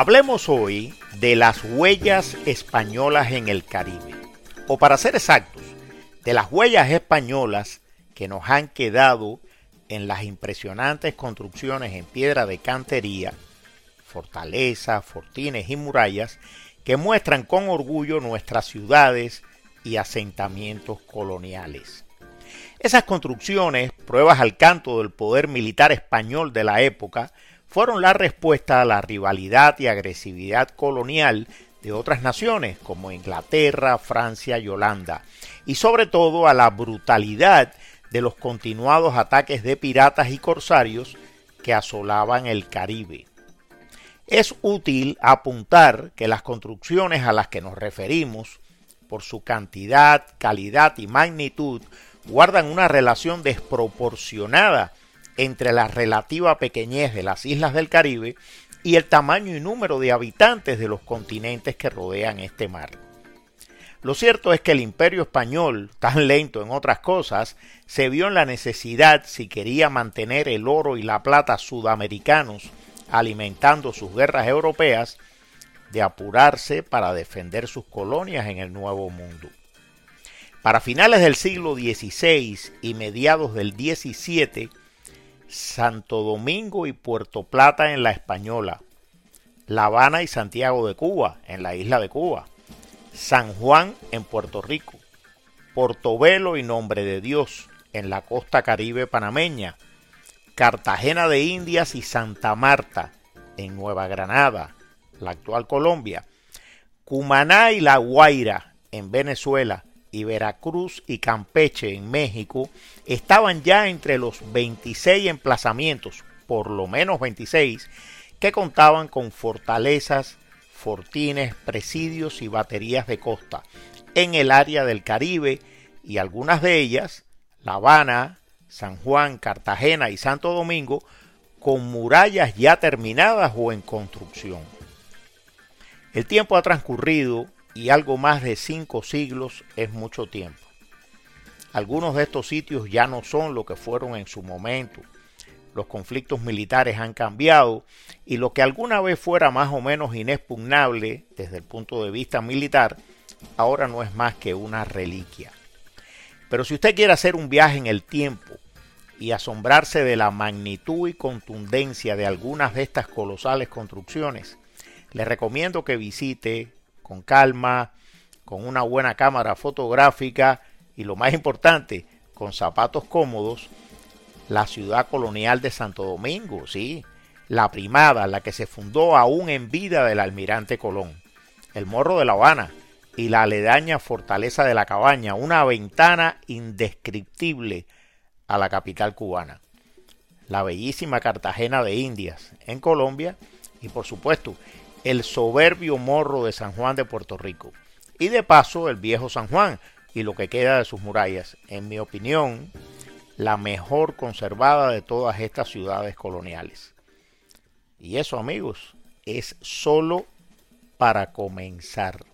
Hablemos hoy de las huellas españolas en el Caribe, o para ser exactos, de las huellas españolas que nos han quedado en las impresionantes construcciones en piedra de cantería, fortalezas, fortines y murallas que muestran con orgullo nuestras ciudades y asentamientos coloniales. Esas construcciones, pruebas al canto del poder militar español de la época, fueron la respuesta a la rivalidad y agresividad colonial de otras naciones como Inglaterra, Francia y Holanda, y sobre todo a la brutalidad de los continuados ataques de piratas y corsarios que asolaban el Caribe. Es útil apuntar que las construcciones a las que nos referimos, por su cantidad, calidad y magnitud, guardan una relación desproporcionada entre la relativa pequeñez de las islas del Caribe y el tamaño y número de habitantes de los continentes que rodean este mar. Lo cierto es que el imperio español, tan lento en otras cosas, se vio en la necesidad, si quería mantener el oro y la plata sudamericanos alimentando sus guerras europeas, de apurarse para defender sus colonias en el Nuevo Mundo. Para finales del siglo XVI y mediados del XVII, Santo Domingo y Puerto Plata en la Española, La Habana y Santiago de Cuba en la isla de Cuba, San Juan en Puerto Rico, Portobelo y Nombre de Dios en la costa caribe panameña, Cartagena de Indias y Santa Marta en Nueva Granada, la actual Colombia, Cumaná y La Guaira en Venezuela, y Veracruz y Campeche en México estaban ya entre los 26 emplazamientos, por lo menos 26, que contaban con fortalezas, fortines, presidios y baterías de costa en el área del Caribe y algunas de ellas, La Habana, San Juan, Cartagena y Santo Domingo, con murallas ya terminadas o en construcción. El tiempo ha transcurrido y algo más de cinco siglos es mucho tiempo. Algunos de estos sitios ya no son lo que fueron en su momento. Los conflictos militares han cambiado y lo que alguna vez fuera más o menos inexpugnable desde el punto de vista militar, ahora no es más que una reliquia. Pero si usted quiere hacer un viaje en el tiempo y asombrarse de la magnitud y contundencia de algunas de estas colosales construcciones, le recomiendo que visite con calma, con una buena cámara fotográfica y lo más importante, con zapatos cómodos, la ciudad colonial de Santo Domingo, sí, la primada, la que se fundó aún en vida del almirante Colón, el morro de La Habana y la aledaña fortaleza de la cabaña, una ventana indescriptible a la capital cubana, la bellísima Cartagena de Indias en Colombia y por supuesto el soberbio morro de San Juan de Puerto Rico. Y de paso el viejo San Juan y lo que queda de sus murallas. En mi opinión, la mejor conservada de todas estas ciudades coloniales. Y eso amigos, es solo para comenzar.